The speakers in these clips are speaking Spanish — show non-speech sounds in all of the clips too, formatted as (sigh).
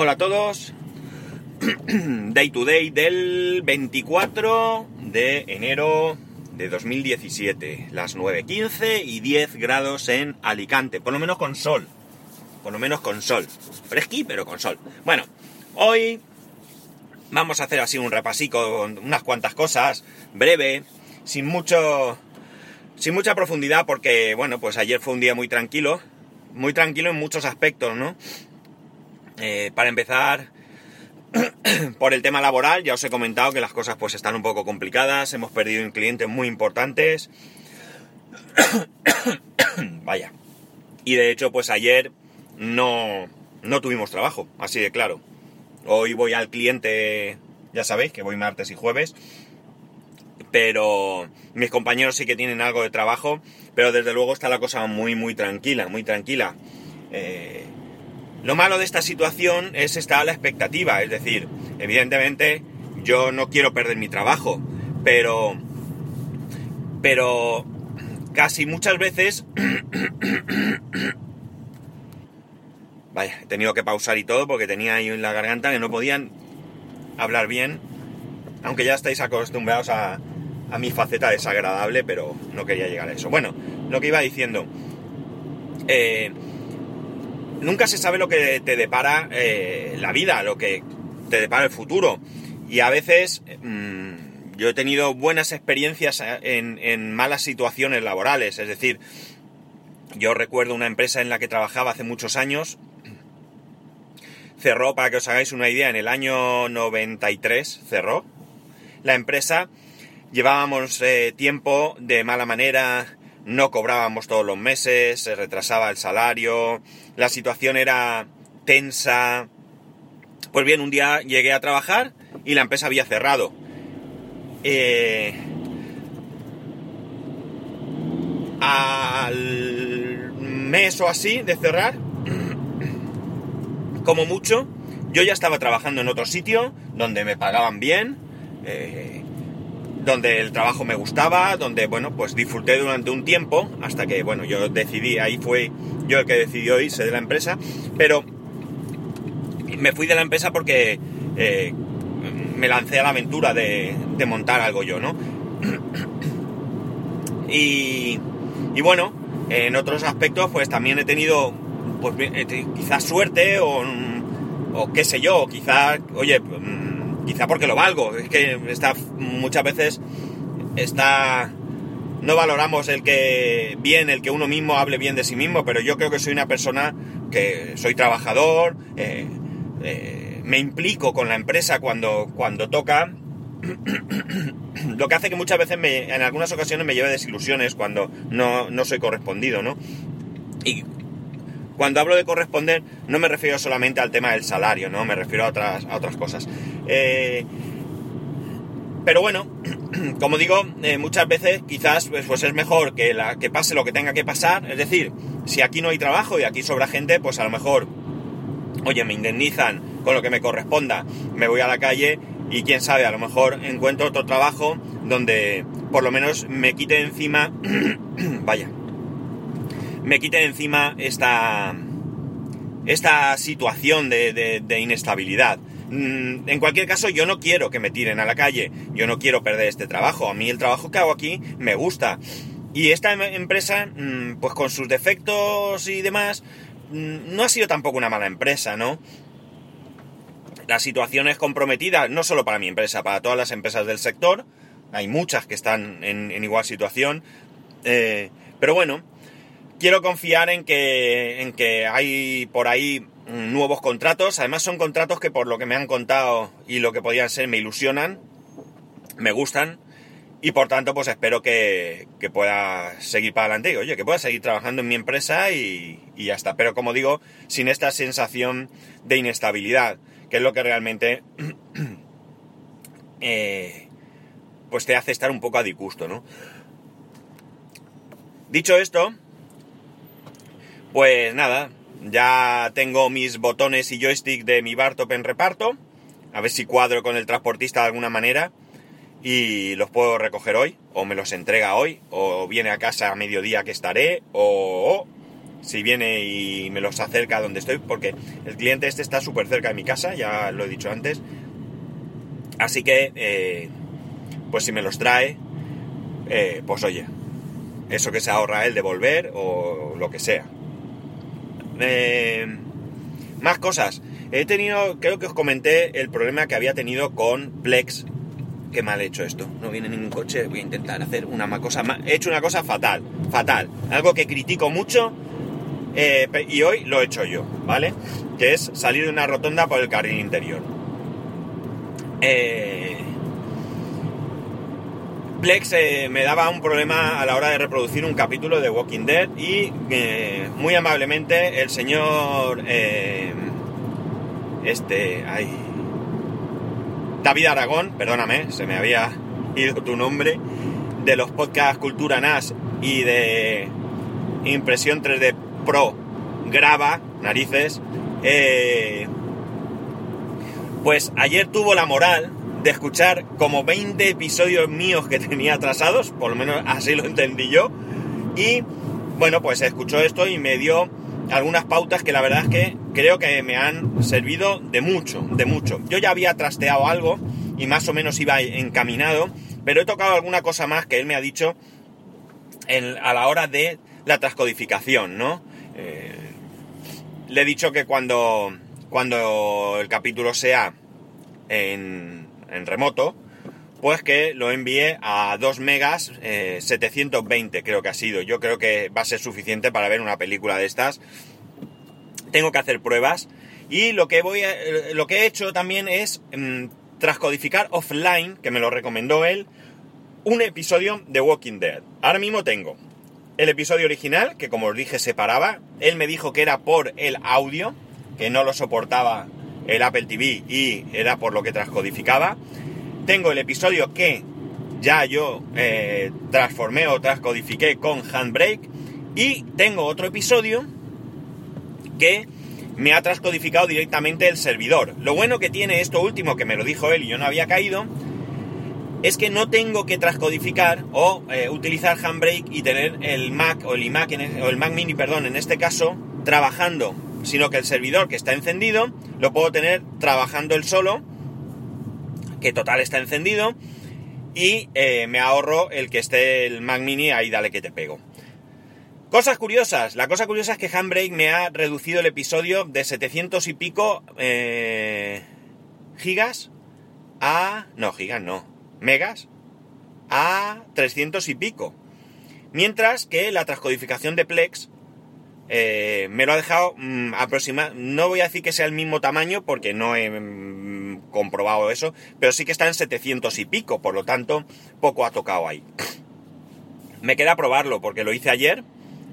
Hola a todos. (clears throat) Day to day del 24 de enero de 2017. Las 9.15 y 10 grados en Alicante. Por lo menos con sol. Por lo menos con sol. Fresqui, pero con sol. Bueno, hoy vamos a hacer así un repasico con unas cuantas cosas. Breve. Sin mucho. Sin mucha profundidad porque, bueno, pues ayer fue un día muy tranquilo. Muy tranquilo en muchos aspectos, ¿no? Eh, para empezar, (clears throat) por el tema laboral, ya os he comentado que las cosas pues están un poco complicadas, hemos perdido clientes muy importantes. (clears throat) Vaya. Y de hecho, pues ayer no, no tuvimos trabajo, así de claro. Hoy voy al cliente, ya sabéis que voy martes y jueves, pero mis compañeros sí que tienen algo de trabajo, pero desde luego está la cosa muy, muy tranquila, muy tranquila. Eh, lo malo de esta situación es estar la expectativa, es decir, evidentemente yo no quiero perder mi trabajo, pero pero casi muchas veces (coughs) vaya, he tenido que pausar y todo porque tenía ahí en la garganta que no podían hablar bien, aunque ya estáis acostumbrados a, a mi faceta desagradable, pero no quería llegar a eso. Bueno, lo que iba diciendo, eh, nunca se sabe lo que te depara eh, la vida, lo que te depara el futuro. Y a veces mmm, yo he tenido buenas experiencias en, en, malas situaciones laborales. Es decir, yo recuerdo una empresa en la que trabajaba hace muchos años. Cerró, para que os hagáis una idea, en el año 93 cerró. La empresa llevábamos eh, tiempo de mala manera, no cobrábamos todos los meses, se retrasaba el salario, la situación era tensa. Pues bien, un día llegué a trabajar y la empresa había cerrado. Eh, al mes o así de cerrar, como mucho, yo ya estaba trabajando en otro sitio donde me pagaban bien. Eh, donde el trabajo me gustaba, donde, bueno, pues disfruté durante un tiempo, hasta que, bueno, yo decidí, ahí fue yo el que decidió irse de la empresa, pero me fui de la empresa porque eh, me lancé a la aventura de, de montar algo yo, ¿no? (clears throat) y, y, bueno, en otros aspectos, pues también he tenido, pues quizás suerte o, o qué sé yo, quizás, oye, quizá porque lo valgo. Es que está muchas veces está no valoramos el que bien, el que uno mismo hable bien de sí mismo, pero yo creo que soy una persona que soy trabajador, eh, eh, me implico con la empresa cuando, cuando toca, lo que hace que muchas veces me, en algunas ocasiones me lleve desilusiones cuando no, no soy correspondido, ¿no? Cuando hablo de corresponder, no me refiero solamente al tema del salario, ¿no? Me refiero a otras, a otras cosas. Eh, pero bueno, (clears throat) como digo, eh, muchas veces quizás pues, pues, es mejor que, la, que pase lo que tenga que pasar. Es decir, si aquí no hay trabajo y aquí sobra gente, pues a lo mejor, oye, me indemnizan con lo que me corresponda, me voy a la calle y quién sabe, a lo mejor encuentro otro trabajo donde por lo menos me quite encima, (clears throat) vaya, me quite encima esta, esta situación de, de, de, inestabilidad. Mm, en cualquier caso, yo no quiero que me tiren a la calle, yo no quiero perder este trabajo. A mí el trabajo que hago aquí me gusta. Y esta em, empresa, mm, pues con sus defectos y demás, mm, no ha sido tampoco una mala empresa, ¿no? La situación es comprometida, no solo para mi empresa, para todas las empresas del sector. Hay muchas que están en, en igual situación. Eh, pero bueno, quiero confiar en que, en que hay por ahí nuevos contratos. Además son contratos que por lo que me han contado y lo que podían ser me ilusionan, me gustan y por tanto pues espero que, que pueda seguir para adelante. Oye, que pueda seguir trabajando en mi empresa y, y, ya está. Pero como digo, sin esta sensación de inestabilidad, que es lo que realmente (clears throat) eh, pues te hace estar un poco a disgusto, ¿no? Dicho esto, pues nada, ya tengo mis botones y joystick de mi Bartop en reparto. A ver si cuadro con el transportista de alguna manera. Y los puedo recoger hoy, o me los entrega hoy, o viene a casa a mediodía que estaré, o, si viene y me los acerca a donde estoy, porque el cliente este está súper cerca de mi casa, ya lo he dicho antes. Así que, eh, pues si me los trae, eh, pues oye, eso que se ahorra él de volver o lo que sea. Eh, más cosas. He tenido, creo que os comenté el problema que había tenido con Plex. Qué mal he hecho esto. No viene ningún coche. Voy a intentar hacer una cosa más. He hecho una cosa fatal. Fatal. Algo que critico mucho. Eh, y hoy lo he hecho yo, ¿vale? Que es salir de una rotonda por el carril interior. Eh, Plex eh, me daba un problema a la hora de reproducir un capítulo de Walking Dead y eh, muy amablemente el señor eh, este ay, David Aragón, perdóname, se me había ido tu nombre, de los podcasts Cultura NAS y de Impresión 3D Pro graba narices, pues ayer tuvo la moral de escuchar como 20 episodios míos que tenía atrasados, por lo menos así lo entendí yo. Y bueno, pues escuchó esto y me dio algunas pautas que la verdad es que creo que me han servido de mucho, de mucho. Yo ya había trasteado algo y más o menos iba encaminado, pero he tocado alguna cosa más que él me ha dicho a la hora de la transcodificación, ¿no? Eh, le he dicho que cuando, cuando el capítulo sea en, en remoto, pues que lo envíe a 2 megas 720 eh, creo que ha sido. Yo creo que va a ser suficiente para ver una película de estas. Tengo que hacer pruebas y lo que voy eh, lo que he hecho también es mm, transcodificar offline, que me lo recomendó él, un episodio de Walking Dead. Ahora mismo tengo el episodio original, que como os dije separaba. Él me dijo que era por el audio, que no lo soportaba el Apple TV y era por lo que transcodificaba. Tengo el episodio que ya yo eh, transformé o transcodifiqué con Handbrake y tengo otro episodio que me ha transcodificado directamente el servidor. Lo bueno que tiene esto último, que me lo dijo él y yo no había caído, es que no tengo que transcodificar o eh, utilizar Handbrake y tener el Mac o el e, o el Mac Mini, perdón, en este caso, trabajando sino que el servidor que está encendido lo puedo tener trabajando el solo, que total está encendido, y eh, me ahorro el que esté el Mac Mini ahí, dale que te pego. Cosas curiosas. La cosa curiosa es que Handbrake me ha reducido el episodio de 700 y pico eh, gigas a... No, gigas no. Megas a 300 y pico. Mientras que la transcodificación de Plex eh, me lo ha dejado mm, aproximado, no voy a decir que sea el mismo tamaño porque no he mm, comprobado eso, pero sí que está en 700 y pico, por lo tanto, poco ha tocado ahí. Me queda probarlo porque lo hice ayer,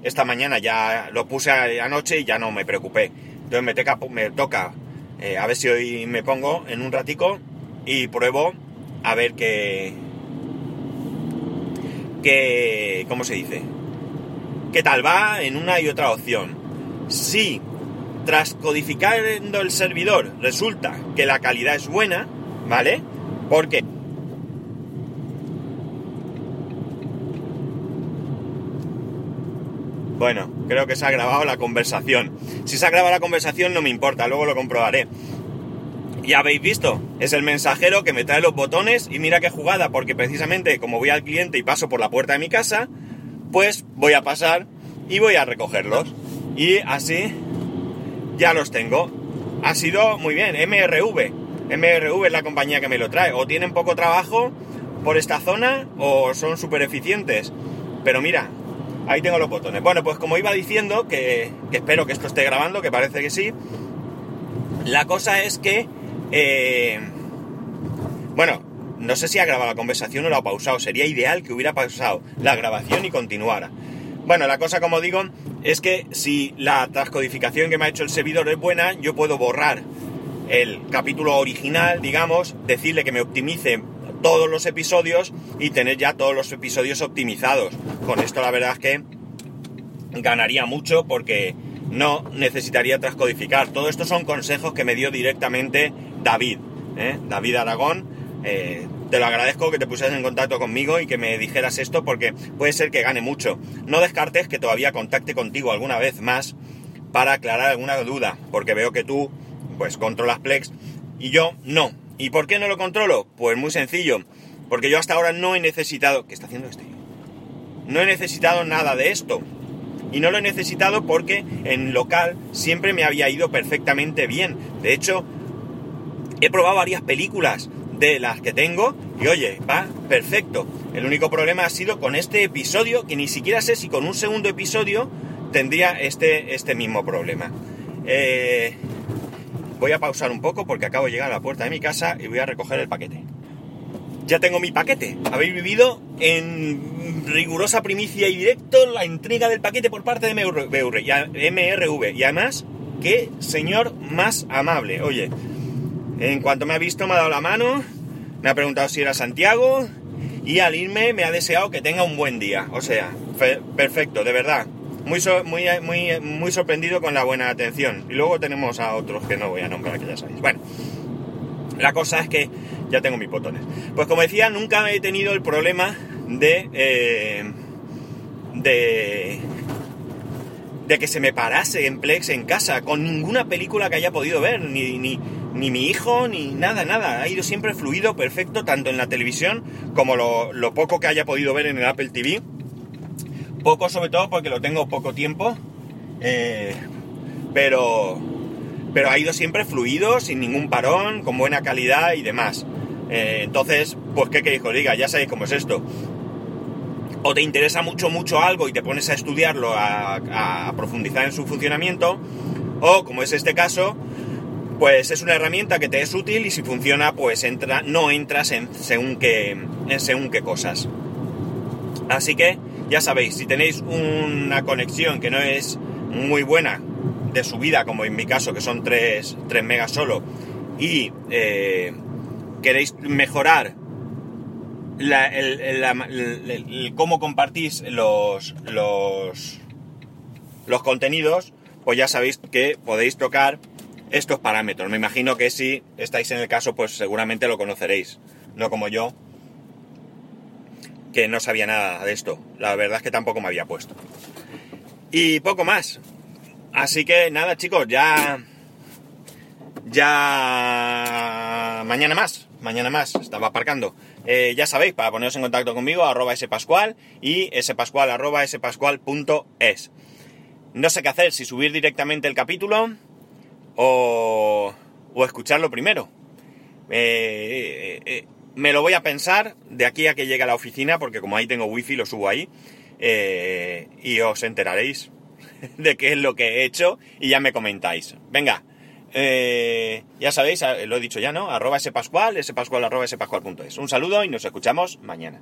esta mañana ya lo puse anoche y ya no me preocupé. Entonces me, toca, me toca eh, a ver si hoy me pongo en un ratico y pruebo a ver qué... qué ¿Cómo se dice? Qué tal va en una y otra opción. Si tras codificando el servidor resulta que la calidad es buena, ¿vale? Porque Bueno, creo que se ha grabado la conversación. Si se ha grabado la conversación no me importa, luego lo comprobaré. Ya habéis visto, es el mensajero que me trae los botones y mira qué jugada, porque precisamente como voy al cliente y paso por la puerta de mi casa, pues voy a pasar y voy a recogerlos. Y así ya los tengo. Ha sido muy bien, MRV. MRV es la compañía que me lo trae. O tienen poco trabajo por esta zona o son súper eficientes. Pero mira, ahí tengo los botones. Bueno, pues como iba diciendo, que, espero que esto esté grabando, que parece que sí. La cosa es que... Eh, bueno, no sé si ha grabado la conversación o la ha pausado. Sería ideal que hubiera pausado la grabación y continuara. Bueno, la cosa, como digo, es que si la transcodificación que me ha hecho el servidor es buena, yo puedo borrar el capítulo original, digamos, decirle que me optimice todos los episodios y tener ya todos los episodios optimizados. Con esto la verdad es que ganaría mucho porque no necesitaría transcodificar. Todo esto son consejos que me dio directamente David, ¿eh? David Aragón, eh, te lo agradezco que te pusieras en contacto conmigo y que me dijeras esto porque puede ser que gane mucho. No descartes que todavía contacte contigo alguna vez más para aclarar alguna duda, porque veo que tú pues controlas Plex y yo no. ¿Y por qué no lo controlo? Pues muy sencillo, porque yo hasta ahora no he necesitado... ¿Qué está haciendo este? No he necesitado nada de esto. Y no lo he necesitado porque en local siempre me había ido perfectamente bien. De hecho, he probado varias películas de las que tengo y oye, va perfecto. El único problema ha sido con este episodio, que ni siquiera sé si con un segundo episodio tendría este, este mismo problema. Eh, voy a pausar un poco porque acabo de llegar a la puerta de mi casa y voy a recoger el paquete. Ya tengo mi paquete. Habéis vivido en rigurosa primicia y directo la entrega del paquete por parte de MRV. Y además, qué señor más amable. Oye, en cuanto me ha visto me ha dado la mano, me ha preguntado si era Santiago y al irme me ha deseado que tenga un buen día. O sea, perfecto, de verdad. Muy, muy, muy, muy sorprendido con la buena atención. Y luego tenemos a otros que no voy a nombrar, que ya sabéis. Bueno, la cosa es que ya tengo mis botones. Pues como decía, nunca he tenido el problema de... Eh, de de que se me parase en Plex en casa, con ninguna película que haya podido ver, ni, ni, ni mi hijo, ni nada, nada. Ha ido siempre fluido, perfecto, tanto en la televisión como lo, lo, poco que haya podido ver en el Apple TV. Poco sobre todo porque lo tengo poco tiempo, eh, pero, pero ha ido siempre fluido, sin ningún parón, con buena calidad y demás. Eh, entonces, pues qué que diga, ya sabéis cómo es esto o te interesa mucho, mucho algo y te pones a estudiarlo, a, profundizar en su funcionamiento, o como es este caso, pues es una herramienta que te es útil y si funciona, pues entra, no entras en según qué, según qué cosas. Así que, ya sabéis, si tenéis una conexión que no es muy buena de subida, como en mi caso, que son 3, 3 megas solo, y eh, queréis mejorar cómo compartís los, los, los contenidos, pues ya sabéis que podéis tocar estos parámetros. Me imagino que si estáis en el caso, pues seguramente lo conoceréis. No como yo, que no sabía nada de esto. La verdad es que tampoco me había puesto. Y poco más. Así que nada, chicos, ya. Ya. Mañana más. Mañana más. Estaba aparcando. Eh, ya sabéis, para poneros en contacto conmigo, arroba spascual y spascual arroba spascual.es. No sé qué hacer, si subir directamente el capítulo o, o escucharlo primero. Eh, eh, me lo voy a pensar de aquí a que llegue a la oficina, porque como ahí tengo wifi, lo subo ahí. y os enteraréis (laughs) de qué es lo que he hecho y ya me comentáis. Venga, eh, ya sabéis, lo he dicho ya, ¿no? Arroba spascual, spascual arroba spascual.es. Un saludo y nos escuchamos mañana.